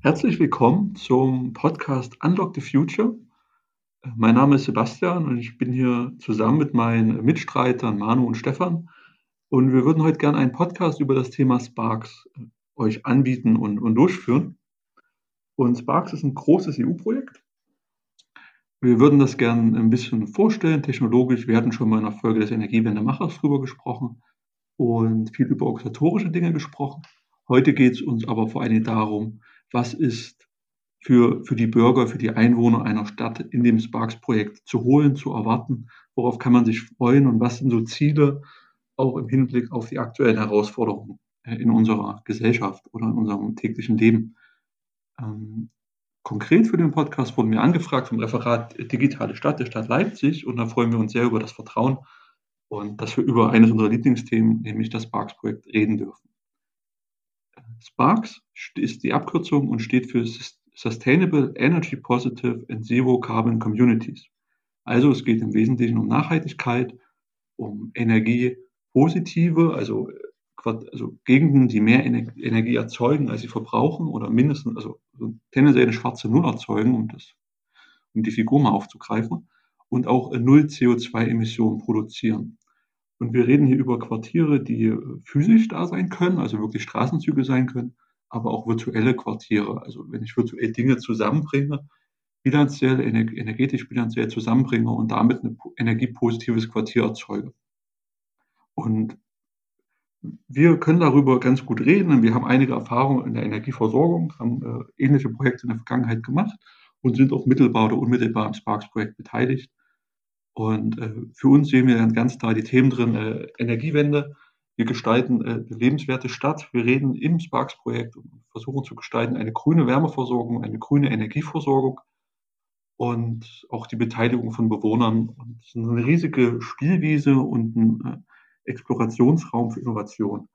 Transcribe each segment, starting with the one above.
Herzlich willkommen zum Podcast Unlock the Future. Mein Name ist Sebastian und ich bin hier zusammen mit meinen Mitstreitern Manu und Stefan. Und wir würden heute gerne einen Podcast über das Thema Sparks äh, euch anbieten und, und durchführen. Und Sparks ist ein großes EU-Projekt. Wir würden das gerne ein bisschen vorstellen, technologisch. Wir hatten schon mal in der Folge des Energiewendemachers drüber gesprochen und viel über organisatorische Dinge gesprochen. Heute geht es uns aber vor allem darum, was ist für, für die Bürger, für die Einwohner einer Stadt in dem Sparks-Projekt zu holen, zu erwarten, worauf kann man sich freuen und was sind so Ziele auch im Hinblick auf die aktuellen Herausforderungen äh, in unserer Gesellschaft oder in unserem täglichen Leben. Ähm, konkret für den Podcast wurden wir angefragt vom Referat Digitale Stadt der Stadt Leipzig und da freuen wir uns sehr über das Vertrauen und dass wir über eines unserer Lieblingsthemen, nämlich das Sparks-Projekt, reden dürfen. Sparks ist die Abkürzung und steht für Sustainable Energy Positive and Zero Carbon Communities. Also es geht im Wesentlichen um Nachhaltigkeit, um energiepositive, also, also Gegenden, die mehr Energie erzeugen, als sie verbrauchen oder mindestens, also tendenziell eine schwarze Null erzeugen, um, das, um die Figur mal aufzugreifen, und auch null CO2-Emissionen produzieren. Und wir reden hier über Quartiere, die äh, physisch da sein können, also wirklich Straßenzüge sein können, aber auch virtuelle Quartiere. Also wenn ich virtuell Dinge zusammenbringe, bilanziell, energetisch bilanziell zusammenbringe und damit ein energiepositives Quartier erzeuge. Und wir können darüber ganz gut reden wir haben einige Erfahrungen in der Energieversorgung, haben äh, ähnliche Projekte in der Vergangenheit gemacht und sind auch mittelbar oder unmittelbar am Sparks-Projekt beteiligt. Und äh, für uns sehen wir dann ganz klar die Themen drin, äh, Energiewende. Wir gestalten äh, lebenswerte Stadt. Wir reden im Sparks-Projekt und versuchen zu gestalten eine grüne Wärmeversorgung, eine grüne Energieversorgung und auch die Beteiligung von Bewohnern. Und es ist eine riesige Spielwiese und ein äh, Explorationsraum für Innovation.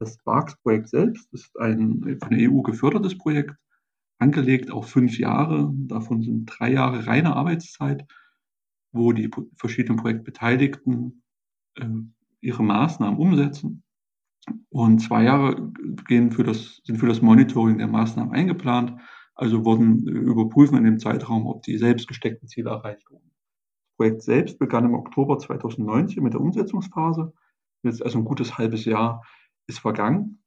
Das Sparks-Projekt selbst ist ein von der EU gefördertes Projekt, angelegt auf fünf Jahre. Davon sind drei Jahre reine Arbeitszeit wo die verschiedenen Projektbeteiligten äh, ihre Maßnahmen umsetzen. Und zwei Jahre gehen für das, sind für das Monitoring der Maßnahmen eingeplant. Also wurden äh, überprüfen in dem Zeitraum, ob die selbst gesteckten Ziele erreicht wurden. Das Projekt selbst begann im Oktober 2019 mit der Umsetzungsphase. Jetzt also ein gutes halbes Jahr ist vergangen.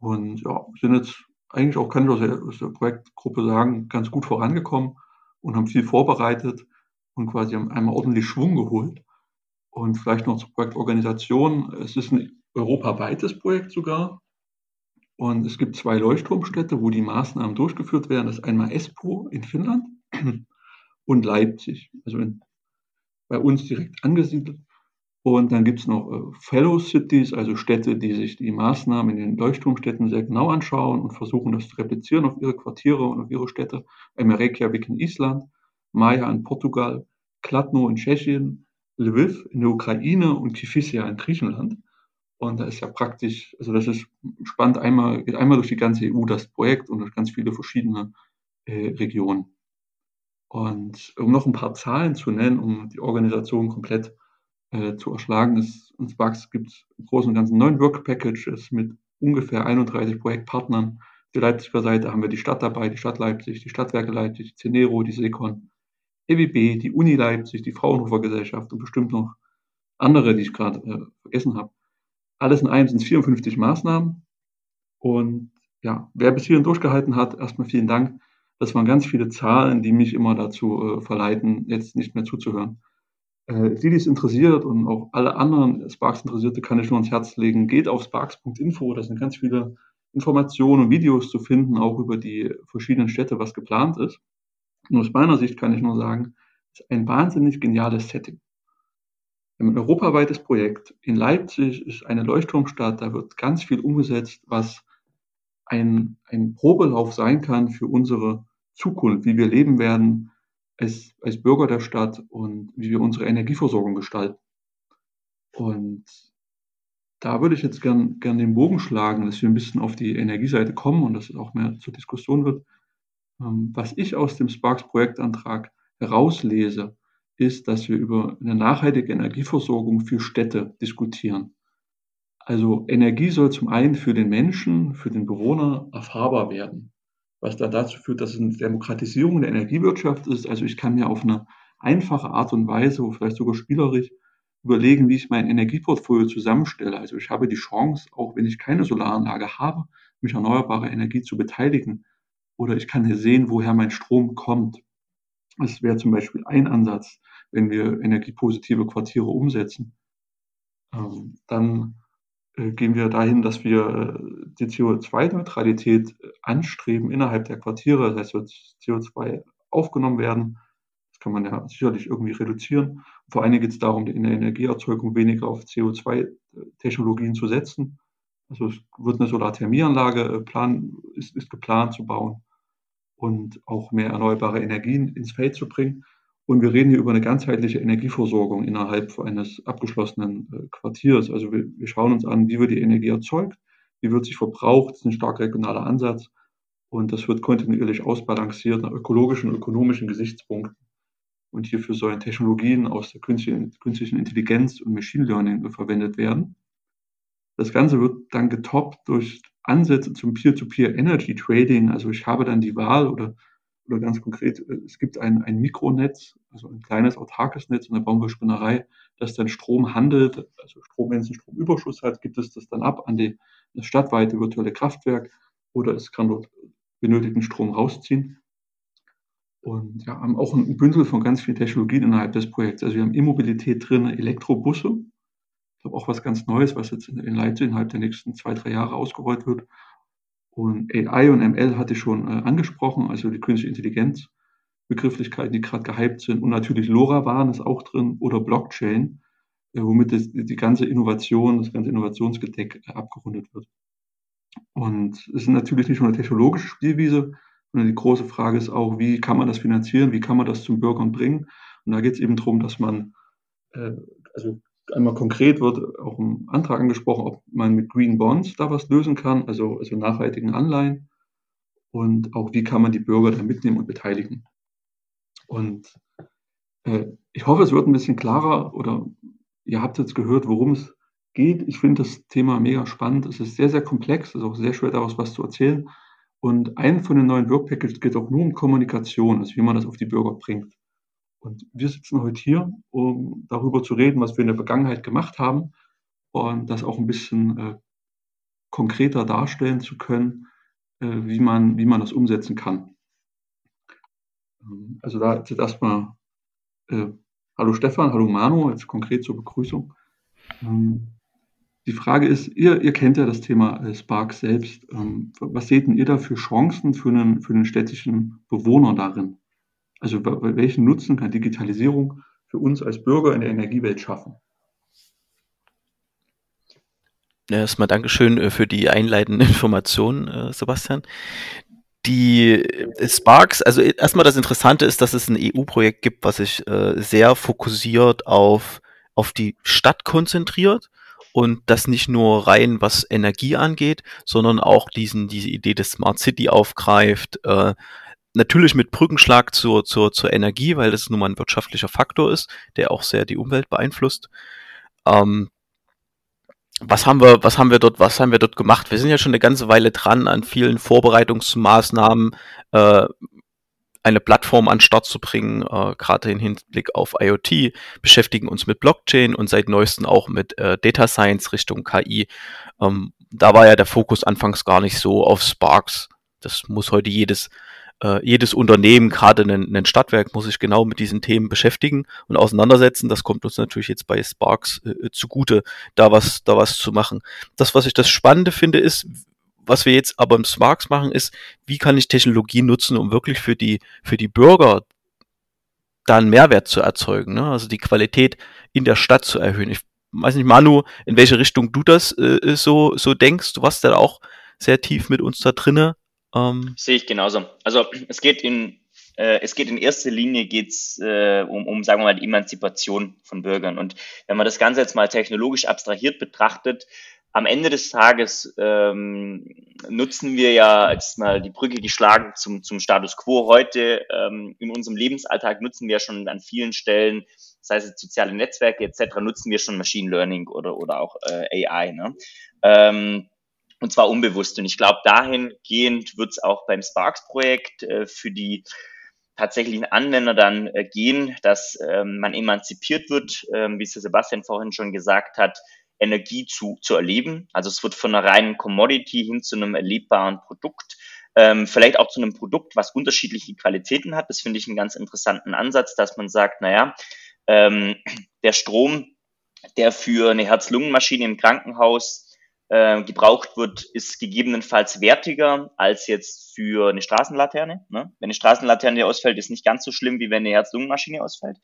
Und ja, sind jetzt eigentlich auch, kann ich aus der Projektgruppe sagen, ganz gut vorangekommen und haben viel vorbereitet und quasi einmal ordentlich Schwung geholt. Und vielleicht noch zur Projektorganisation. Es ist ein europaweites Projekt sogar. Und es gibt zwei Leuchtturmstädte, wo die Maßnahmen durchgeführt werden. Das ist einmal Espoo in Finnland und Leipzig, also in, bei uns direkt angesiedelt. Und dann gibt es noch äh, Fellow Cities, also Städte, die sich die Maßnahmen in den Leuchtturmstädten sehr genau anschauen und versuchen, das zu replizieren auf ihre Quartiere und auf ihre Städte. Einmal Reykjavik in Island Maja in Portugal, Kladno in Tschechien, Lviv in der Ukraine und Kifisia in Griechenland. Und da ist ja praktisch, also das ist spannend, einmal, geht einmal durch die ganze EU das Projekt und durch ganz viele verschiedene äh, Regionen. Und um noch ein paar Zahlen zu nennen, um die Organisation komplett äh, zu erschlagen, ist, in Sparks gibt es im Großen und Ganzen neun Work Packages mit ungefähr 31 Projektpartnern. Auf der Leipziger Seite haben wir die Stadt dabei, die Stadt Leipzig, die Stadtwerke Leipzig, die Cenero, die Secon, EWB, die Uni Leipzig, die Fraunhofer Gesellschaft und bestimmt noch andere, die ich gerade äh, vergessen habe. Alles in allem sind es 54 Maßnahmen. Und ja, wer bis hierhin durchgehalten hat, erstmal vielen Dank. Das waren ganz viele Zahlen, die mich immer dazu äh, verleiten, jetzt nicht mehr zuzuhören. Äh, die, die es interessiert und auch alle anderen Sparks-Interessierte kann ich nur ans Herz legen. Geht auf sparks.info, da sind ganz viele Informationen und Videos zu finden, auch über die verschiedenen Städte, was geplant ist. Und aus meiner Sicht kann ich nur sagen, es ist ein wahnsinnig geniales Setting. Wir haben ein europaweites Projekt. In Leipzig ist eine Leuchtturmstadt, da wird ganz viel umgesetzt, was ein, ein Probelauf sein kann für unsere Zukunft, wie wir leben werden als, als Bürger der Stadt und wie wir unsere Energieversorgung gestalten. Und da würde ich jetzt gern, gern den Bogen schlagen, dass wir ein bisschen auf die Energieseite kommen und dass es auch mehr zur Diskussion wird. Ähm, was ich aus dem Sparks-Projektantrag herauslese, ist, dass wir über eine nachhaltige Energieversorgung für Städte diskutieren. Also Energie soll zum einen für den Menschen, für den Bewohner erfahrbar werden. was dann dazu führt, dass es eine Demokratisierung der Energiewirtschaft ist. Also ich kann mir auf eine einfache Art und Weise, vielleicht sogar spielerisch, überlegen, wie ich mein Energieportfolio zusammenstelle. Also ich habe die Chance, auch wenn ich keine Solaranlage habe, mich erneuerbare Energie zu beteiligen. Oder ich kann hier sehen, woher mein Strom kommt. Das wäre zum Beispiel ein Ansatz, wenn wir energiepositive Quartiere umsetzen. Ähm, dann äh, gehen wir dahin, dass wir äh, die CO2-Neutralität äh, anstreben innerhalb der Quartiere. Das heißt, wird CO2 aufgenommen werden. Das kann man ja sicherlich irgendwie reduzieren. Vor allen Dingen geht es darum, in der Energieerzeugung weniger auf CO2-Technologien zu setzen. Also es wird eine Solarthermieanlage plan, ist, ist geplant zu bauen und auch mehr erneuerbare Energien ins Feld zu bringen. Und wir reden hier über eine ganzheitliche Energieversorgung innerhalb eines abgeschlossenen äh, Quartiers. Also wir, wir, schauen uns an, wie wird die Energie erzeugt, wie wird sie verbraucht, das ist ein stark regionaler Ansatz. Und das wird kontinuierlich ausbalanciert nach ökologischen und ökonomischen Gesichtspunkten. Und hierfür sollen Technologien aus der künstlichen Intelligenz und Machine Learning verwendet werden. Das Ganze wird dann getoppt durch Ansätze zum Peer-to-Peer Energy Trading. Also ich habe dann die Wahl oder oder ganz konkret, äh, es gibt ein, ein Mikronetz, also ein kleines autarkes Netz in der Baumwollspinnerei, das dann Strom handelt, also Strom, wenn es einen Stromüberschuss hat, gibt es das dann ab an die, das stadtweite virtuelle Kraftwerk oder es kann dort benötigten Strom rausziehen. Und ja, haben auch ein Bündel von ganz vielen Technologien innerhalb des Projekts. Also wir haben E-Mobilität drin, Elektrobusse. Glaube auch was ganz Neues, was jetzt in, in Leipzig innerhalb der nächsten zwei, drei Jahre ausgerollt wird. Und AI und ML hatte ich schon äh, angesprochen, also die künstliche Intelligenz, Begrifflichkeiten, die gerade gehypt sind. Und natürlich LoRaWAN ist auch drin oder Blockchain, äh, womit das, die ganze Innovation, das ganze Innovationsgedeck äh, abgerundet wird. Und es ist natürlich nicht nur eine technologische Spielwiese, sondern die große Frage ist auch, wie kann man das finanzieren, wie kann man das zum Bürgern bringen? Und da geht es eben darum, dass man äh, also einmal konkret wird auch im Antrag angesprochen, ob man mit Green Bonds da was lösen kann, also, also nachhaltigen Anleihen. Und auch, wie kann man die Bürger da mitnehmen und beteiligen. Und äh, ich hoffe, es wird ein bisschen klarer oder ihr habt jetzt gehört, worum es geht. Ich finde das Thema mega spannend. Es ist sehr, sehr komplex. Es ist auch sehr schwer, daraus was zu erzählen. Und ein von den neuen Work-Packages geht auch nur um Kommunikation, also wie man das auf die Bürger bringt. Und wir sitzen heute hier, um darüber zu reden, was wir in der Vergangenheit gemacht haben und das auch ein bisschen äh, konkreter darstellen zu können, äh, wie, man, wie man das umsetzen kann. Ähm, also da jetzt erstmal äh, Hallo Stefan, hallo Manu, jetzt konkret zur Begrüßung. Ähm, die Frage ist, ihr, ihr kennt ja das Thema äh, Spark selbst. Ähm, was seht ihr da für Chancen für einen, für einen städtischen Bewohner darin? Also welchen Nutzen kann Digitalisierung für uns als Bürger in der Energiewelt schaffen? Erstmal Dankeschön äh, für die einleitenden Informationen, äh, Sebastian. Die äh, Sparks, also erstmal das Interessante ist, dass es ein EU-Projekt gibt, was sich sehr fokussiert auf, auf die Stadt konzentriert und das nicht nur rein was Energie angeht, sondern auch diesen, diese Idee des Smart City aufgreift, äh, natürlich mit Brückenschlag zur, zur, zur Energie, weil das nun mal ein wirtschaftlicher Faktor ist, der auch sehr die Umwelt beeinflusst. Ähm, was haben wir, was haben wir dort, was haben wir dort gemacht? Wir sind ja schon eine ganze Weile dran an vielen Vorbereitungsmaßnahmen, äh, eine Plattform an Start zu bringen, äh, gerade im Hinblick auf IoT, beschäftigen uns mit Blockchain und seit neuestem auch mit äh, Data Science Richtung KI. Ähm, da war ja der Fokus anfangs gar nicht so auf Sparks. Das muss heute jedes äh, jedes Unternehmen, gerade ein, ein, Stadtwerk, muss sich genau mit diesen Themen beschäftigen und auseinandersetzen. Das kommt uns natürlich jetzt bei Sparks äh, zugute, da was, da was zu machen. Das, was ich das Spannende finde, ist, was wir jetzt aber im Sparks machen, ist, wie kann ich Technologie nutzen, um wirklich für die, für die Bürger da einen Mehrwert zu erzeugen, ne? also die Qualität in der Stadt zu erhöhen. Ich weiß nicht, Manu, in welche Richtung du das äh, so, so denkst. Du warst ja auch sehr tief mit uns da drinnen. Ähm, Sehe ich genauso. Also es geht in äh, es geht in erster Linie geht's, äh, um, um, sagen wir mal, die Emanzipation von Bürgern. Und wenn man das Ganze jetzt mal technologisch abstrahiert betrachtet, am Ende des Tages ähm, nutzen wir ja jetzt mal die Brücke geschlagen zum, zum Status quo heute. Ähm, in unserem Lebensalltag nutzen wir schon an vielen Stellen, sei es soziale Netzwerke etc., nutzen wir schon Machine Learning oder, oder auch äh, AI. Ne? Ähm, und zwar unbewusst. Und ich glaube, dahingehend wird es auch beim Sparks-Projekt äh, für die tatsächlichen Anwender dann äh, gehen, dass ähm, man emanzipiert wird, ähm, wie es Sebastian vorhin schon gesagt hat, Energie zu, zu erleben. Also es wird von einer reinen Commodity hin zu einem erlebbaren Produkt, ähm, vielleicht auch zu einem Produkt, was unterschiedliche Qualitäten hat. Das finde ich einen ganz interessanten Ansatz, dass man sagt, naja, ähm, der Strom, der für eine Herz-Lungen-Maschine im Krankenhaus äh, gebraucht wird, ist gegebenenfalls wertiger als jetzt für eine Straßenlaterne. Ne? Wenn eine Straßenlaterne ausfällt, ist nicht ganz so schlimm, wie wenn eine Herz-Lungen-Maschine ausfällt.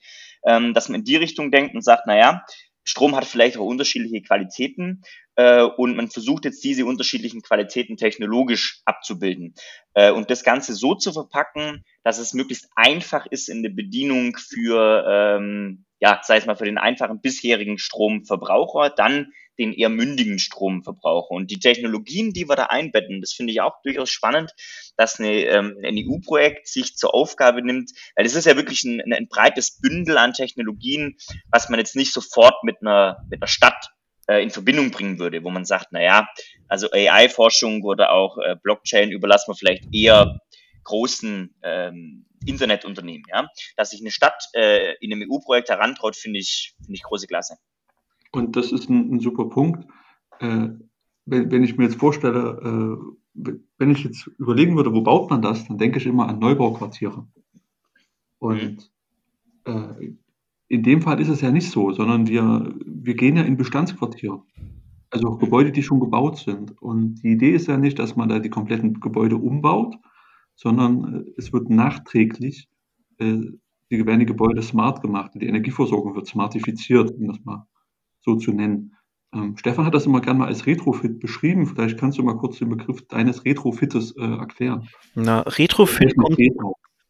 Ähm, dass man in die Richtung denkt und sagt, naja, Strom hat vielleicht auch unterschiedliche Qualitäten äh, und man versucht jetzt diese unterschiedlichen Qualitäten technologisch abzubilden äh, und das Ganze so zu verpacken, dass es möglichst einfach ist in der Bedienung für, ähm, ja, sei es mal für den einfachen bisherigen Stromverbraucher, dann den eher mündigen Stromverbraucher. Und die Technologien, die wir da einbetten, das finde ich auch durchaus spannend, dass eine, ähm, ein EU-Projekt sich zur Aufgabe nimmt, weil es ist ja wirklich ein, ein breites Bündel an Technologien, was man jetzt nicht sofort mit einer, mit einer Stadt äh, in Verbindung bringen würde, wo man sagt, na ja, also AI-Forschung oder auch äh, Blockchain überlassen wir vielleicht eher großen ähm, Internetunternehmen. Ja? Dass sich eine Stadt äh, in einem EU-Projekt herantraut, finde ich, finde ich große Klasse. Und das ist ein, ein super Punkt. Äh, wenn, wenn, ich mir jetzt vorstelle, äh, wenn ich jetzt überlegen würde, wo baut man das, dann denke ich immer an Neubauquartiere. Und äh, in dem Fall ist es ja nicht so, sondern wir, wir gehen ja in Bestandsquartiere. Also Gebäude, die schon gebaut sind. Und die Idee ist ja nicht, dass man da die kompletten Gebäude umbaut, sondern äh, es wird nachträglich, äh, die werden die Gebäude smart gemacht. Die Energieversorgung wird smartifiziert, um das mal so zu nennen. Ähm, Stefan hat das immer gerne mal als Retrofit beschrieben. Vielleicht kannst du mal kurz den Begriff deines Retrofites äh, erklären. Na, Retrofit kommt,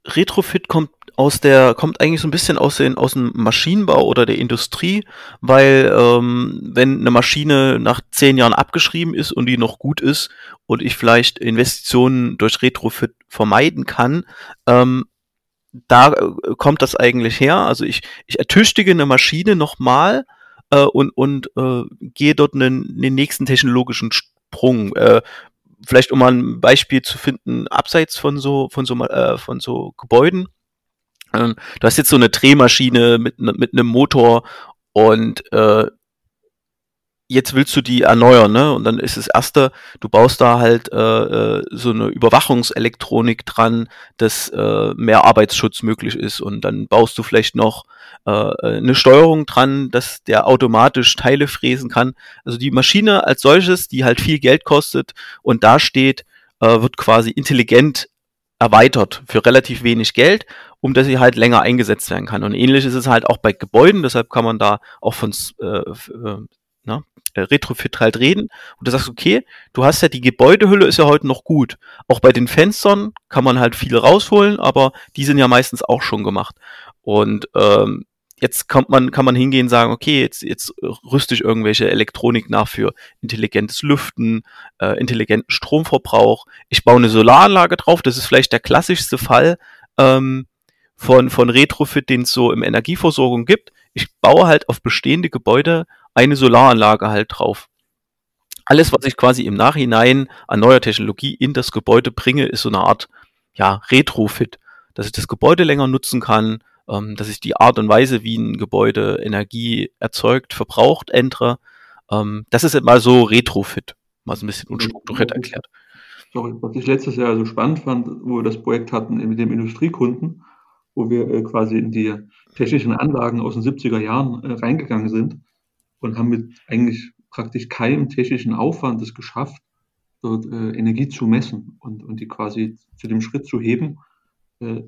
Retrofit kommt aus der, kommt eigentlich so ein bisschen aus, den, aus dem Maschinenbau oder der Industrie, weil ähm, wenn eine Maschine nach zehn Jahren abgeschrieben ist und die noch gut ist und ich vielleicht Investitionen durch Retrofit vermeiden kann, ähm, da äh, kommt das eigentlich her. Also ich, ich ertüchtige eine Maschine nochmal äh, und, und äh, gehe dort einen, einen nächsten technologischen Sprung. Äh, vielleicht um mal ein Beispiel zu finden, abseits von so, von so, äh, von so Gebäuden. Ähm, du hast jetzt so eine Drehmaschine mit, mit einem Motor und äh, jetzt willst du die erneuern, ne? Und dann ist das erste, du baust da halt äh, äh, so eine Überwachungselektronik dran, dass äh, mehr Arbeitsschutz möglich ist. Und dann baust du vielleicht noch äh, eine Steuerung dran, dass der automatisch Teile fräsen kann. Also die Maschine als solches, die halt viel Geld kostet und da steht, äh, wird quasi intelligent erweitert für relativ wenig Geld, um dass sie halt länger eingesetzt werden kann. Und ähnlich ist es halt auch bei Gebäuden, deshalb kann man da auch von äh, äh ne, äh, Retrofit halt reden und du sagst, okay, du hast ja die Gebäudehülle ist ja heute noch gut. Auch bei den Fenstern kann man halt viel rausholen, aber die sind ja meistens auch schon gemacht. Und ähm, jetzt kommt man, kann man hingehen und sagen, okay, jetzt, jetzt rüste ich irgendwelche Elektronik nach für intelligentes Lüften, äh, intelligenten Stromverbrauch. Ich baue eine Solaranlage drauf, das ist vielleicht der klassischste Fall ähm, von, von Retrofit, den es so im Energieversorgung gibt. Ich baue halt auf bestehende Gebäude eine Solaranlage halt drauf. Alles, was ich quasi im Nachhinein an neuer Technologie in das Gebäude bringe, ist so eine Art ja, Retrofit, dass ich das Gebäude länger nutzen kann, ähm, dass ich die Art und Weise, wie ein Gebäude Energie erzeugt, verbraucht, ändere. Ähm, das ist mal so Retrofit, mal so ein bisschen unstrukturiert erklärt. Sorry, was ich letztes Jahr so spannend fand, wo wir das Projekt hatten mit dem Industriekunden, wo wir äh, quasi in die technischen Anlagen aus den 70er Jahren äh, reingegangen sind und haben mit eigentlich praktisch keinem technischen Aufwand es geschafft, dort äh, Energie zu messen und, und die quasi zu dem Schritt zu heben, äh,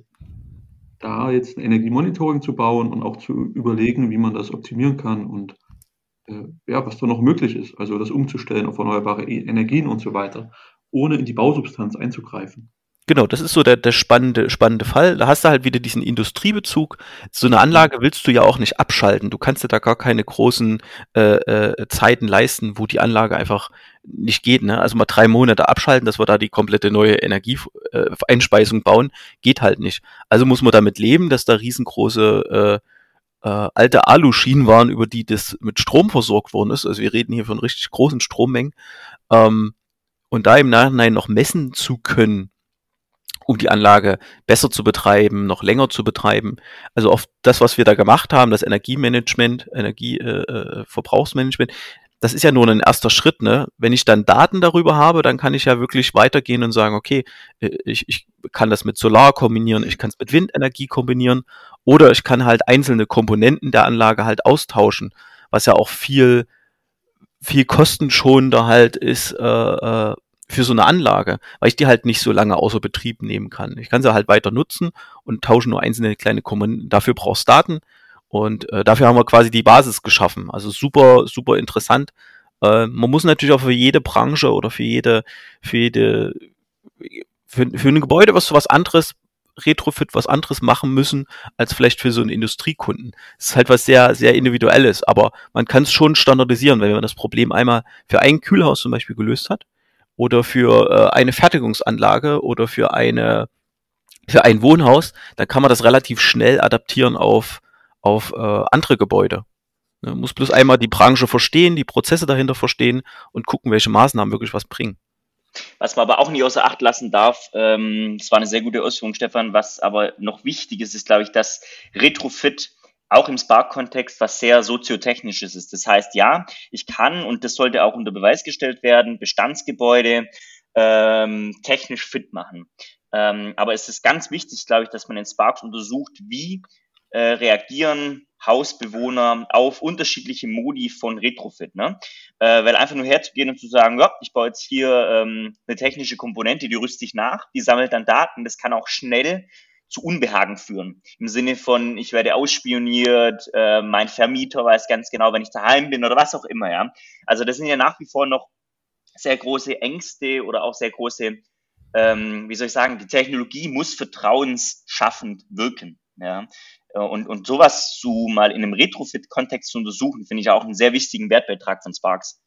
da jetzt ein Energiemonitoring zu bauen und auch zu überlegen, wie man das optimieren kann und äh, ja, was da noch möglich ist, also das umzustellen auf erneuerbare e Energien und so weiter, ohne in die Bausubstanz einzugreifen. Genau, das ist so der, der spannende, spannende Fall. Da hast du halt wieder diesen Industriebezug. So eine Anlage willst du ja auch nicht abschalten. Du kannst dir da gar keine großen äh, äh, Zeiten leisten, wo die Anlage einfach nicht geht. Ne? Also mal drei Monate abschalten, dass wir da die komplette neue Energieeinspeisung äh, bauen, geht halt nicht. Also muss man damit leben, dass da riesengroße äh, äh, alte Aluschienen waren, über die das mit Strom versorgt worden ist. Also wir reden hier von richtig großen Strommengen. Ähm, und da im Nachhinein noch messen zu können, um die Anlage besser zu betreiben, noch länger zu betreiben. Also auf das, was wir da gemacht haben, das Energiemanagement, Energieverbrauchsmanagement, äh, das ist ja nur ein erster Schritt. Ne? Wenn ich dann Daten darüber habe, dann kann ich ja wirklich weitergehen und sagen, okay, äh, ich, ich kann das mit Solar kombinieren, ich kann es mit Windenergie kombinieren oder ich kann halt einzelne Komponenten der Anlage halt austauschen, was ja auch viel, viel kostenschonender halt ist äh, äh, für so eine Anlage, weil ich die halt nicht so lange außer Betrieb nehmen kann. Ich kann sie halt weiter nutzen und tausche nur einzelne kleine Komponenten. Dafür brauchst Daten und äh, dafür haben wir quasi die Basis geschaffen. Also super, super interessant. Äh, man muss natürlich auch für jede Branche oder für jede, für jede, für, für ein Gebäude, was was anderes Retrofit was anderes machen müssen als vielleicht für so einen Industriekunden. Das ist halt was sehr, sehr individuelles, aber man kann es schon standardisieren, wenn man das Problem einmal für ein Kühlhaus zum Beispiel gelöst hat oder für äh, eine Fertigungsanlage oder für eine für ein Wohnhaus, dann kann man das relativ schnell adaptieren auf auf äh, andere Gebäude. Man muss bloß einmal die Branche verstehen, die Prozesse dahinter verstehen und gucken, welche Maßnahmen wirklich was bringen. Was man aber auch nicht außer Acht lassen darf, ähm, das war eine sehr gute Ausführung, Stefan, was aber noch wichtig ist, ist, glaube ich, dass Retrofit auch im Spark-Kontext was sehr soziotechnisches ist. Das heißt, ja, ich kann, und das sollte auch unter Beweis gestellt werden, Bestandsgebäude ähm, technisch fit machen. Ähm, aber es ist ganz wichtig, glaube ich, dass man in Sparks untersucht, wie äh, reagieren Hausbewohner auf unterschiedliche Modi von Retrofit. Ne? Äh, weil einfach nur herzugehen und zu sagen, ja, ich baue jetzt hier ähm, eine technische Komponente, die rüste ich nach, die sammelt dann Daten, das kann auch schnell zu Unbehagen führen. Im Sinne von, ich werde ausspioniert, äh, mein Vermieter weiß ganz genau, wenn ich daheim bin oder was auch immer, ja. Also das sind ja nach wie vor noch sehr große Ängste oder auch sehr große, ähm, wie soll ich sagen, die Technologie muss vertrauensschaffend wirken. Ja. Äh, und, und sowas zu mal in einem Retrofit-Kontext zu untersuchen, finde ich auch einen sehr wichtigen Wertbeitrag von Sparks.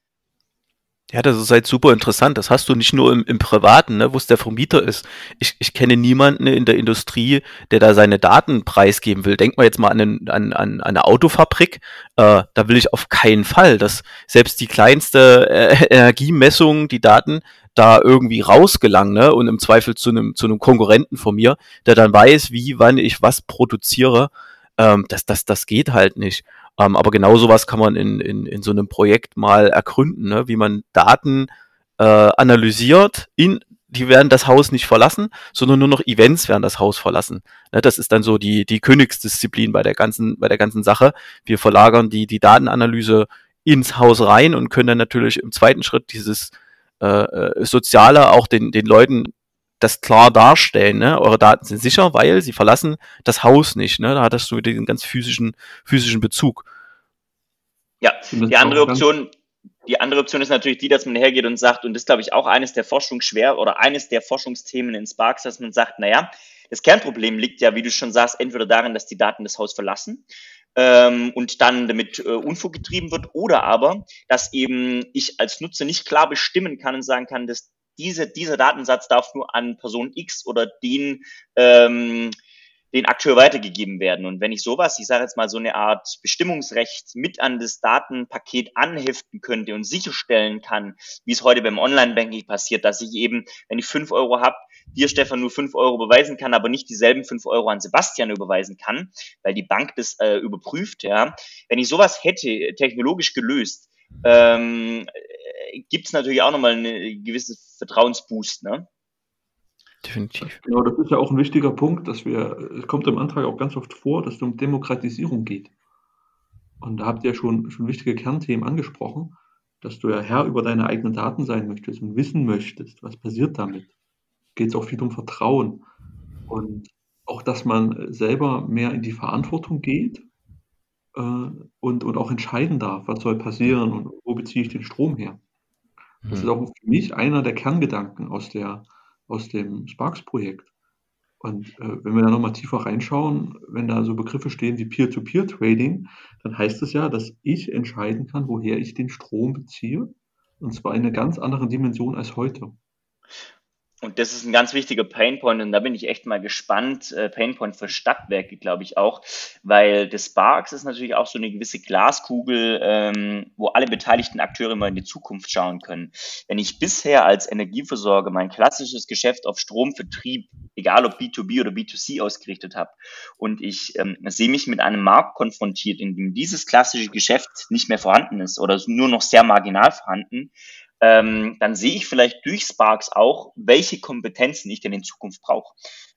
Ja, das ist halt super interessant. Das hast du nicht nur im, im Privaten, ne, wo es der Vermieter ist. Ich, ich kenne niemanden in der Industrie, der da seine Daten preisgeben will. Denk mal jetzt mal an, einen, an, an eine Autofabrik. Äh, da will ich auf keinen Fall, dass selbst die kleinste äh, Energiemessung, die Daten da irgendwie rausgelangen, ne? Und im Zweifel zu einem zu einem Konkurrenten von mir, der dann weiß, wie, wann ich was produziere. Ähm, das, das, das geht halt nicht. Ähm, aber genau sowas kann man in, in, in so einem Projekt mal ergründen, ne? wie man Daten äh, analysiert, in, die werden das Haus nicht verlassen, sondern nur noch Events werden das Haus verlassen. Ne? Das ist dann so die, die Königsdisziplin bei der ganzen, bei der ganzen Sache. Wir verlagern die, die Datenanalyse ins Haus rein und können dann natürlich im zweiten Schritt dieses äh, äh Soziale auch den, den Leuten das klar darstellen. Ne? Eure Daten sind sicher, weil sie verlassen das Haus nicht. Ne? Da hattest du wieder den ganz physischen, physischen Bezug. Ja, die andere Option, die andere Option ist natürlich die, dass man hergeht und sagt, und das ist, glaube ich, auch eines der Forschungsschwer oder eines der Forschungsthemen in Sparks, dass man sagt, naja, das Kernproblem liegt ja, wie du schon sagst, entweder darin, dass die Daten das Haus verlassen ähm, und dann damit äh, Unfug getrieben wird, oder aber, dass eben ich als Nutzer nicht klar bestimmen kann und sagen kann, dass diese, dieser Datensatz darf nur an Person X oder den, ähm, den Akteur weitergegeben werden. Und wenn ich sowas, ich sage jetzt mal so eine Art Bestimmungsrecht mit an das Datenpaket anheften könnte und sicherstellen kann, wie es heute beim Online-Banking passiert, dass ich eben, wenn ich fünf Euro habe, dir Stefan nur fünf Euro überweisen kann, aber nicht dieselben fünf Euro an Sebastian überweisen kann, weil die Bank das äh, überprüft, ja. Wenn ich sowas hätte, technologisch gelöst, ähm, gibt es natürlich auch nochmal einen gewissen Vertrauensboost, ne? Definitiv. Genau, das ist ja auch ein wichtiger Punkt, dass wir, es kommt im Antrag auch ganz oft vor, dass es um Demokratisierung geht. Und da habt ihr schon, schon wichtige Kernthemen angesprochen, dass du ja Herr über deine eigenen Daten sein möchtest und wissen möchtest, was passiert damit. Geht es auch viel um Vertrauen. Und auch, dass man selber mehr in die Verantwortung geht äh, und, und auch entscheiden darf, was soll passieren und wo beziehe ich den Strom her. Das ist mhm. auch für mich einer der Kerngedanken aus, der, aus dem Sparks-Projekt. Und äh, wenn wir da nochmal tiefer reinschauen, wenn da so Begriffe stehen wie Peer-to-Peer-Trading, dann heißt es ja, dass ich entscheiden kann, woher ich den Strom beziehe. Und zwar in einer ganz anderen Dimension als heute. Und das ist ein ganz wichtiger Painpoint und da bin ich echt mal gespannt. Äh, Painpoint für Stadtwerke, glaube ich auch, weil das Sparks ist natürlich auch so eine gewisse Glaskugel, ähm, wo alle beteiligten Akteure mal in die Zukunft schauen können. Wenn ich bisher als Energieversorger mein klassisches Geschäft auf Stromvertrieb, egal ob B2B oder B2C ausgerichtet habe, und ich ähm, sehe mich mit einem Markt konfrontiert, in dem dieses klassische Geschäft nicht mehr vorhanden ist oder nur noch sehr marginal vorhanden, ähm, dann sehe ich vielleicht durch Sparks auch, welche Kompetenzen ich denn in Zukunft brauche.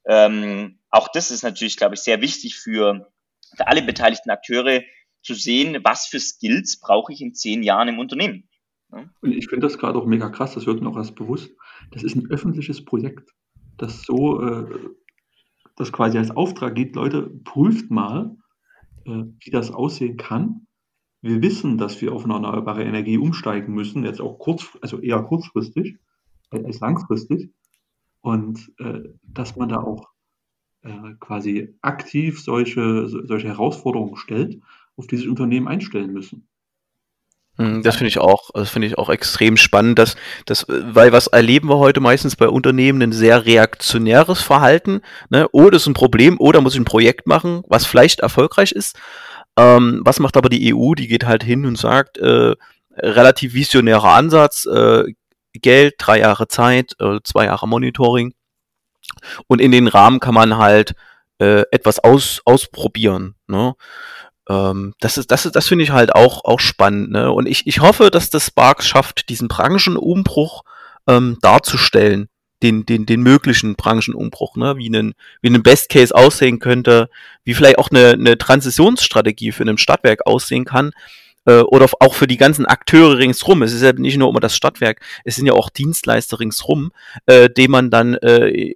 Ähm, auch das ist natürlich, glaube ich, sehr wichtig für, für alle beteiligten Akteure zu sehen, was für Skills brauche ich in zehn Jahren im Unternehmen. Und ich finde das gerade auch mega krass, das wird mir auch erst bewusst. Das ist ein öffentliches Projekt, das so, äh, das quasi als Auftrag geht, Leute, prüft mal, äh, wie das aussehen kann wir wissen, dass wir auf eine erneuerbare Energie umsteigen müssen, jetzt auch kurz, also eher kurzfristig als langfristig. Und äh, dass man da auch äh, quasi aktiv solche, solche Herausforderungen stellt, auf die sich Unternehmen einstellen müssen. Hm, das finde ich auch, das finde ich auch extrem spannend, dass, dass, weil was erleben wir heute meistens bei Unternehmen ein sehr reaktionäres Verhalten, ne? Oh, das ist ein Problem, oder oh, muss ich ein Projekt machen, was vielleicht erfolgreich ist, ähm, was macht aber die EU? Die geht halt hin und sagt, äh, relativ visionärer Ansatz, äh, Geld, drei Jahre Zeit, äh, zwei Jahre Monitoring. Und in den Rahmen kann man halt äh, etwas aus, ausprobieren. Ne? Ähm, das ist, das ist, das finde ich halt auch, auch spannend. Ne? Und ich, ich hoffe, dass das Sparks schafft, diesen Branchenumbruch ähm, darzustellen den, den, den möglichen Branchenumbruch, ne? wie ein, wie ein Best Case aussehen könnte, wie vielleicht auch eine, eine Transitionsstrategie für ein Stadtwerk aussehen kann, äh, oder auch für die ganzen Akteure ringsrum. Es ist ja nicht nur immer das Stadtwerk, es sind ja auch Dienstleister ringsrum, äh, dem man dann äh,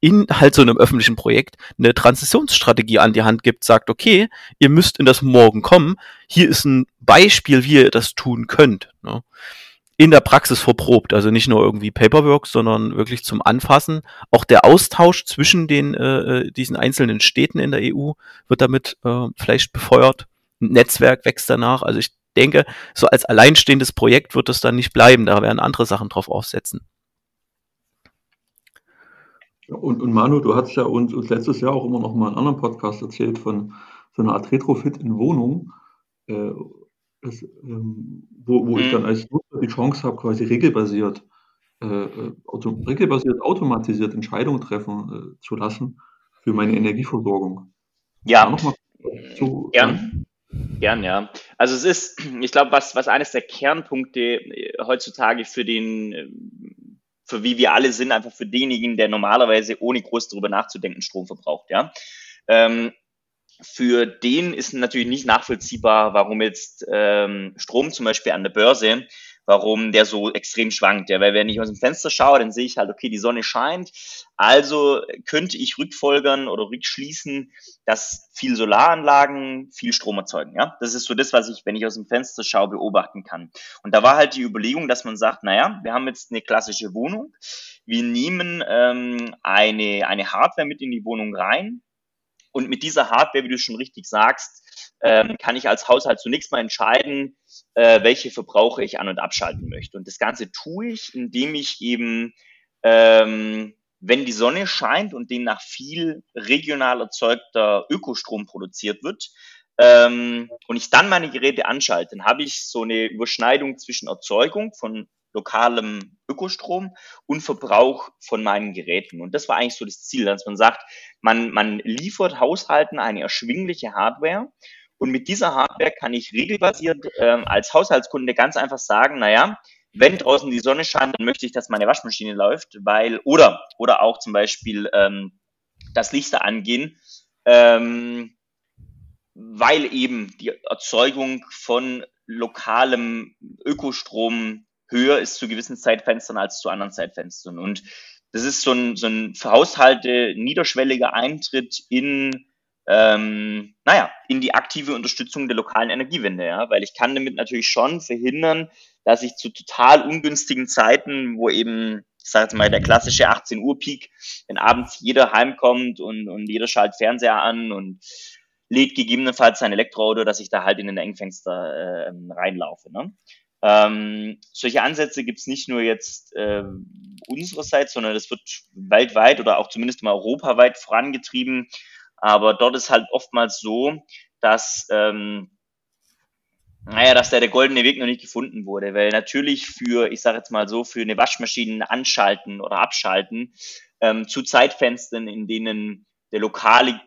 in halt so einem öffentlichen Projekt eine Transitionsstrategie an die Hand gibt, sagt, okay, ihr müsst in das Morgen kommen, hier ist ein Beispiel, wie ihr das tun könnt. Ne? In der Praxis verprobt. Also nicht nur irgendwie Paperwork, sondern wirklich zum Anfassen. Auch der Austausch zwischen den äh, äh diesen einzelnen Städten in der EU wird damit äh, vielleicht befeuert. Ein Netzwerk wächst danach. Also ich denke, so als alleinstehendes Projekt wird es dann nicht bleiben. Da werden andere Sachen drauf aufsetzen. Und, und Manu, du hast ja uns, uns letztes Jahr auch immer noch mal einen anderen Podcast erzählt von so einer Art Retrofit in Wohnung. Äh, das, ähm, wo, wo ich dann mhm. als Nutzer die Chance habe, quasi regelbasiert, äh, äh, auto, regelbasiert automatisiert Entscheidungen treffen äh, zu lassen für meine Energieversorgung. Ja, mal zu, gern. Gern, ja. Also es ist, ich glaube, was, was eines der Kernpunkte äh, heutzutage für den, äh, für wie wir alle sind, einfach für denjenigen, der normalerweise ohne groß darüber nachzudenken Strom verbraucht, ja. Ähm, für den ist natürlich nicht nachvollziehbar, warum jetzt ähm, Strom zum Beispiel an der Börse, warum der so extrem schwankt. Ja, weil wenn ich aus dem Fenster schaue, dann sehe ich halt, okay, die Sonne scheint. Also könnte ich rückfolgern oder rückschließen, dass viel Solaranlagen viel Strom erzeugen. Ja, das ist so das, was ich, wenn ich aus dem Fenster schaue, beobachten kann. Und da war halt die Überlegung, dass man sagt, naja, wir haben jetzt eine klassische Wohnung. Wir nehmen ähm, eine, eine Hardware mit in die Wohnung rein, und mit dieser Hardware, wie du schon richtig sagst, ähm, kann ich als Haushalt zunächst mal entscheiden, äh, welche Verbraucher ich an- und abschalten möchte. Und das Ganze tue ich, indem ich eben, ähm, wenn die Sonne scheint und demnach viel regional erzeugter Ökostrom produziert wird, ähm, und ich dann meine Geräte anschalte, dann habe ich so eine Überschneidung zwischen Erzeugung von lokalem Ökostrom und Verbrauch von meinen Geräten. Und das war eigentlich so das Ziel, dass man sagt, man, man liefert Haushalten eine erschwingliche Hardware und mit dieser Hardware kann ich regelbasiert ähm, als Haushaltskunde ganz einfach sagen, naja, wenn draußen die Sonne scheint, dann möchte ich, dass meine Waschmaschine läuft, weil, oder, oder auch zum Beispiel ähm, das Lichter angehen, ähm, weil eben die Erzeugung von lokalem Ökostrom höher ist zu gewissen Zeitfenstern als zu anderen Zeitfenstern. Und das ist so ein, so ein für Haushalte niederschwelliger Eintritt in, ähm, naja, in die aktive Unterstützung der lokalen Energiewende, ja, weil ich kann damit natürlich schon verhindern, dass ich zu total ungünstigen Zeiten, wo eben, ich sage jetzt mal, der klassische 18 Uhr Peak, wenn abends jeder heimkommt und, und jeder schaltet Fernseher an und lädt gegebenenfalls sein Elektroauto, dass ich da halt in den Engfenster äh, reinlaufe. Ne? Ähm, solche Ansätze gibt es nicht nur jetzt, äh, unsererseits, sondern das wird weltweit oder auch zumindest mal europaweit vorangetrieben. Aber dort ist halt oftmals so, dass ähm, naja, dass da der goldene Weg noch nicht gefunden wurde, weil natürlich für, ich sage jetzt mal so, für eine Waschmaschine anschalten oder abschalten ähm, zu Zeitfenstern, in denen der lokale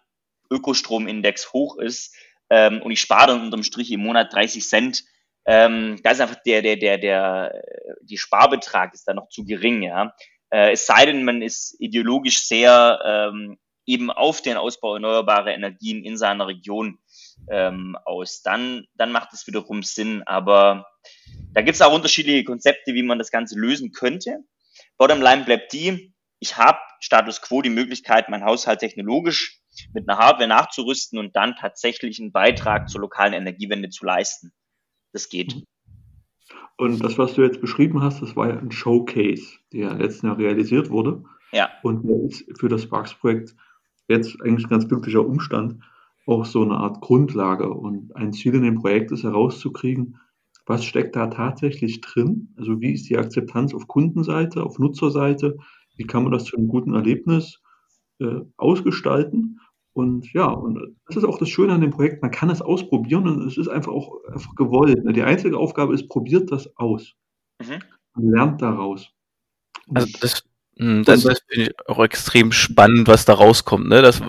Ökostromindex hoch ist ähm, und ich spare dann unterm Strich im Monat 30 Cent, ähm, da ist einfach der, der, der, der, die Sparbetrag ist da noch zu gering, ja. Äh, es sei denn, man ist ideologisch sehr ähm, eben auf den Ausbau erneuerbarer Energien in seiner Region ähm, aus. Dann, dann macht es wiederum Sinn. Aber da gibt es auch unterschiedliche Konzepte, wie man das Ganze lösen könnte. Bottomline bleibt die, ich habe Status quo die Möglichkeit, mein Haushalt technologisch mit einer Hardware nachzurüsten und dann tatsächlich einen Beitrag zur lokalen Energiewende zu leisten. Das geht. Und das, was du jetzt beschrieben hast, das war ja ein Showcase, der letzten Jahr realisiert wurde. Ja. Und der ist für das Sparks-Projekt jetzt eigentlich ein ganz glücklicher Umstand, auch so eine Art Grundlage. Und ein Ziel in dem Projekt ist herauszukriegen, was steckt da tatsächlich drin? Also wie ist die Akzeptanz auf Kundenseite, auf Nutzerseite? Wie kann man das zu einem guten Erlebnis äh, ausgestalten? Und ja, und das ist auch das Schöne an dem Projekt, man kann es ausprobieren und es ist einfach auch einfach gewollt. Ne? Die einzige Aufgabe ist, probiert das aus. Mhm. Man lernt daraus. Also das, hm, das, das finde ich auch extrem spannend, was da rauskommt. Ne? Das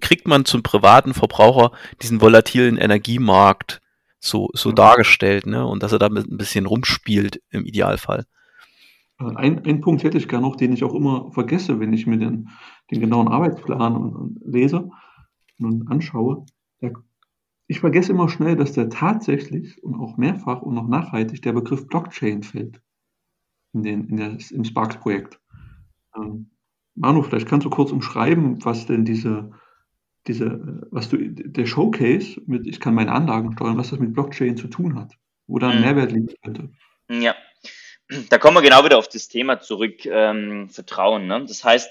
kriegt man zum privaten Verbraucher diesen volatilen Energiemarkt so, so ja. dargestellt, ne? Und dass er da ein bisschen rumspielt im Idealfall. Ein, ein Punkt hätte ich gerne noch, den ich auch immer vergesse, wenn ich mir den, den genauen Arbeitsplan und, und lese und anschaue. Der, ich vergesse immer schnell, dass der tatsächlich und auch mehrfach und noch nachhaltig der Begriff Blockchain fällt in den, in der, im Sparks-Projekt. Ähm, Manu, vielleicht kannst du kurz umschreiben, was denn diese, diese, was du, der Showcase mit, ich kann meine Anlagen steuern, was das mit Blockchain zu tun hat, wo da ein hm. Mehrwert liegen könnte. Ja, da kommen wir genau wieder auf das Thema zurück, ähm, Vertrauen. Ne? Das heißt,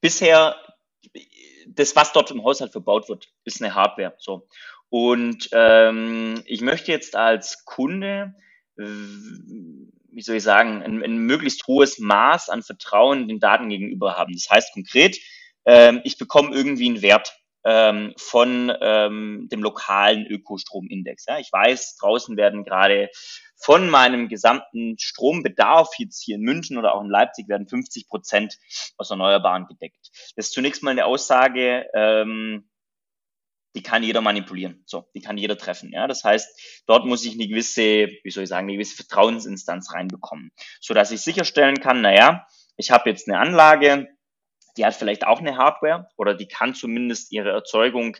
bisher, das, was dort im Haushalt verbaut wird, ist eine Hardware. So. Und ähm, ich möchte jetzt als Kunde wie soll ich sagen, ein, ein möglichst hohes Maß an Vertrauen den Daten gegenüber haben. Das heißt konkret, ähm, ich bekomme irgendwie einen Wert ähm, von ähm, dem lokalen Ökostromindex. Ja. Ich weiß, draußen werden gerade von meinem gesamten Strombedarf jetzt hier in München oder auch in Leipzig werden 50 Prozent aus Erneuerbaren gedeckt. Das ist zunächst mal eine Aussage, ähm, die kann jeder manipulieren. So, die kann jeder treffen. Ja, das heißt, dort muss ich eine gewisse, wie soll ich sagen, eine gewisse Vertrauensinstanz reinbekommen, so dass ich sicherstellen kann, naja, ich habe jetzt eine Anlage, die hat vielleicht auch eine Hardware oder die kann zumindest ihre Erzeugung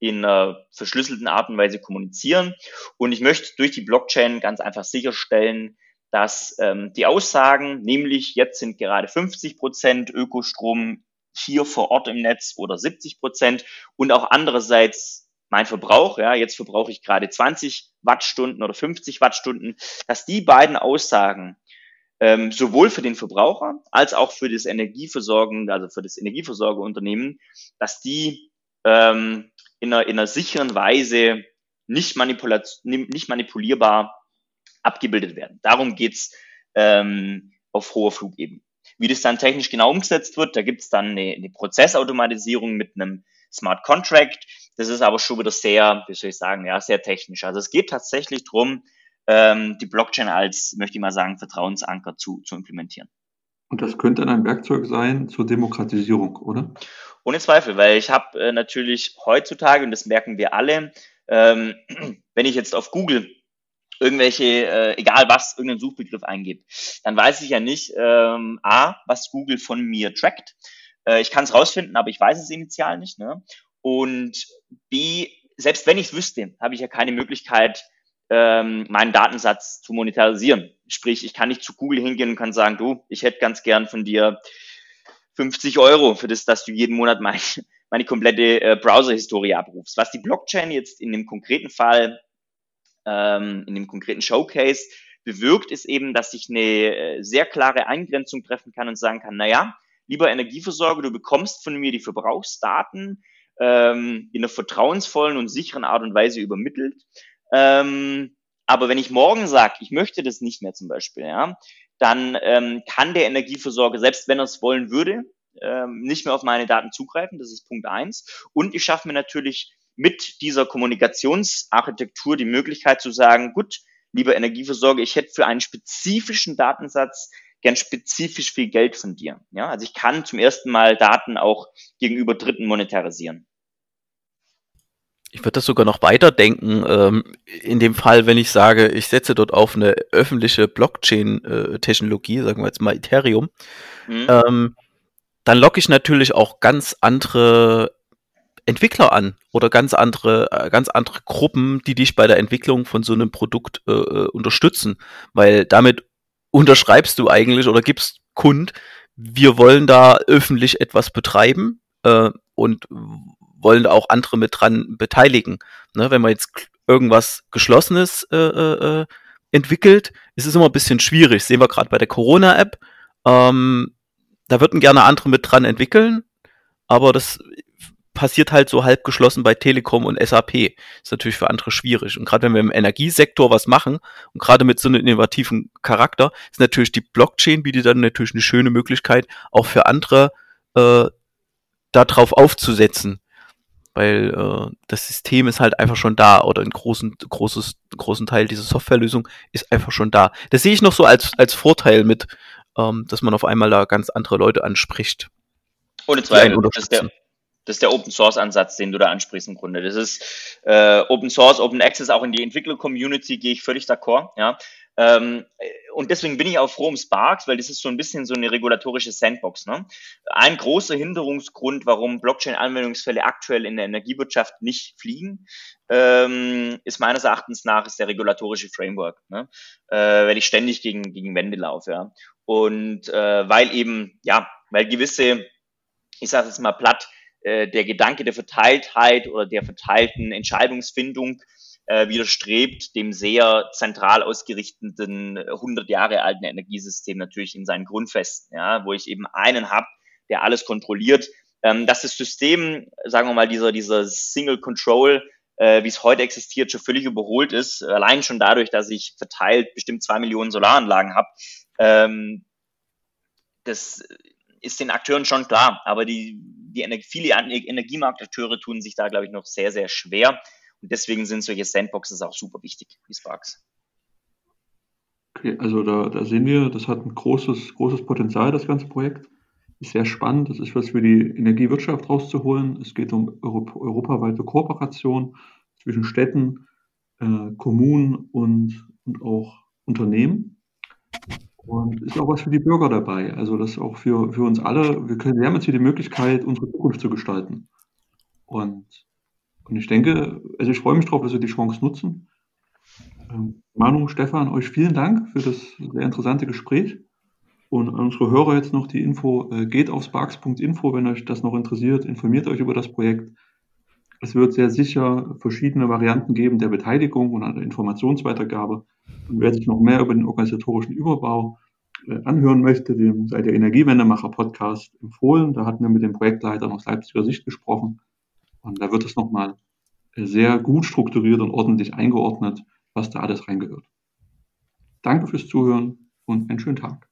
in einer verschlüsselten Art und Weise kommunizieren. Und ich möchte durch die Blockchain ganz einfach sicherstellen, dass ähm, die Aussagen, nämlich jetzt sind gerade 50 Prozent Ökostrom hier vor Ort im Netz oder 70 Prozent und auch andererseits mein Verbrauch, ja, jetzt verbrauche ich gerade 20 Wattstunden oder 50 Wattstunden, dass die beiden Aussagen ähm, sowohl für den Verbraucher als auch für das Energieversorgen, also für das Energieversorgerunternehmen, dass die ähm, in, einer, in einer sicheren Weise nicht, nicht manipulierbar abgebildet werden. Darum geht's ähm, auf hoher Flugebene. Wie das dann technisch genau umgesetzt wird, da gibt es dann eine, eine Prozessautomatisierung mit einem Smart Contract. Das ist aber schon wieder sehr, wie soll ich sagen, ja, sehr technisch. Also es geht tatsächlich darum, ähm, die Blockchain als, möchte ich mal sagen, Vertrauensanker zu, zu implementieren. Und das könnte dann ein Werkzeug sein zur Demokratisierung, oder? Ohne Zweifel, weil ich habe äh, natürlich heutzutage, und das merken wir alle, ähm, wenn ich jetzt auf Google irgendwelche, äh, egal was, irgendeinen Suchbegriff eingebe, dann weiß ich ja nicht, ähm, A, was Google von mir trackt. Äh, ich kann es rausfinden, aber ich weiß es initial nicht. Ne? Und B, selbst wenn ich es wüsste, habe ich ja keine Möglichkeit, ähm, meinen Datensatz zu monetarisieren. Sprich, ich kann nicht zu Google hingehen und kann sagen, du, ich hätte ganz gern von dir 50 Euro für das, dass du jeden Monat mein, meine komplette äh, Browser-Historie abrufst. Was die Blockchain jetzt in dem konkreten Fall ähm, in dem konkreten Showcase bewirkt, ist eben, dass ich eine äh, sehr klare Eingrenzung treffen kann und sagen kann, naja, lieber Energieversorger, du bekommst von mir die Verbrauchsdaten ähm, in einer vertrauensvollen und sicheren Art und Weise übermittelt. Ähm, aber wenn ich morgen sage, ich möchte das nicht mehr zum Beispiel, ja, dann ähm, kann der Energieversorger, selbst wenn er es wollen würde, ähm, nicht mehr auf meine Daten zugreifen. Das ist Punkt eins. Und ich schaffe mir natürlich mit dieser Kommunikationsarchitektur die Möglichkeit zu sagen, gut, lieber Energieversorger, ich hätte für einen spezifischen Datensatz gern spezifisch viel Geld von dir. Ja, also ich kann zum ersten Mal Daten auch gegenüber Dritten monetarisieren. Ich würde das sogar noch weiterdenken. Ähm, in dem Fall, wenn ich sage, ich setze dort auf eine öffentliche Blockchain-Technologie, sagen wir jetzt mal Ethereum, mhm. ähm, dann locke ich natürlich auch ganz andere Entwickler an oder ganz andere, äh, ganz andere Gruppen, die dich bei der Entwicklung von so einem Produkt äh, äh unterstützen. Weil damit unterschreibst du eigentlich oder gibst kund, wir wollen da öffentlich etwas betreiben äh, und wollen auch andere mit dran beteiligen. Ne, wenn man jetzt irgendwas Geschlossenes äh, äh, äh, entwickelt, ist es immer ein bisschen schwierig. sehen wir gerade bei der Corona-App. Ähm, da würden gerne andere mit dran entwickeln, aber das passiert halt so halb geschlossen bei Telekom und SAP. Ist natürlich für andere schwierig. Und gerade wenn wir im Energiesektor was machen und gerade mit so einem innovativen Charakter, ist natürlich die Blockchain bietet dann natürlich eine schöne Möglichkeit, auch für andere äh, darauf aufzusetzen weil äh, das System ist halt einfach schon da oder ein großen, großes, großen Teil dieser Softwarelösung ist einfach schon da. Das sehe ich noch so als, als Vorteil mit, ähm, dass man auf einmal da ganz andere Leute anspricht. Ohne Zweifel, das ist, der, das ist der Open Source Ansatz, den du da ansprichst im Grunde. Das ist äh, Open Source, Open Access, auch in die Entwickler-Community gehe ich völlig d'accord. Ja. Ähm, und deswegen bin ich auch froh um Sparks, weil das ist so ein bisschen so eine regulatorische Sandbox. Ne? Ein großer Hinderungsgrund, warum Blockchain-Anwendungsfälle aktuell in der Energiewirtschaft nicht fliegen, ähm, ist meines Erachtens nach ist der regulatorische Framework, ne? äh, weil ich ständig gegen, gegen Wände laufe. Ja? Und äh, weil eben, ja, weil gewisse, ich sage jetzt mal platt, äh, der Gedanke der Verteiltheit oder der verteilten Entscheidungsfindung äh, widerstrebt dem sehr zentral ausgerichteten 100 Jahre alten Energiesystem natürlich in seinen Grundfesten, ja, wo ich eben einen habe, der alles kontrolliert. Ähm, dass das System, sagen wir mal, dieser, dieser Single Control, äh, wie es heute existiert, schon völlig überholt ist, allein schon dadurch, dass ich verteilt bestimmt zwei Millionen Solaranlagen habe. Ähm, das ist den Akteuren schon klar, aber die, die viele Energiemarktakteure tun sich da, glaube ich, noch sehr, sehr schwer. Und deswegen sind solche Sandboxes auch super wichtig, wie Sparks. Okay, also da, da sehen wir, das hat ein großes, großes Potenzial, das ganze Projekt. Ist sehr spannend, das ist was für die Energiewirtschaft rauszuholen. Es geht um Europ europaweite Kooperation zwischen Städten, äh, Kommunen und, und auch Unternehmen. Und ist auch was für die Bürger dabei. Also das auch für, für uns alle. Wir, können, wir haben jetzt hier die Möglichkeit, unsere Zukunft zu gestalten. Und und ich denke, also ich freue mich darauf, dass wir die Chance nutzen. Ähm, Manu, Stefan, euch vielen Dank für das sehr interessante Gespräch. Und an unsere Hörer jetzt noch die Info, äh, geht auf sparks.info, wenn euch das noch interessiert, informiert euch über das Projekt. Es wird sehr sicher verschiedene Varianten geben der Beteiligung und der Informationsweitergabe. Und wer sich noch mehr über den organisatorischen Überbau äh, anhören möchte, dem sei der Energiewendemacher Podcast empfohlen. Da hatten wir mit dem Projektleiter aus Leipziger Sicht gesprochen. Und da wird es nochmal sehr gut strukturiert und ordentlich eingeordnet, was da alles reingehört. Danke fürs Zuhören und einen schönen Tag.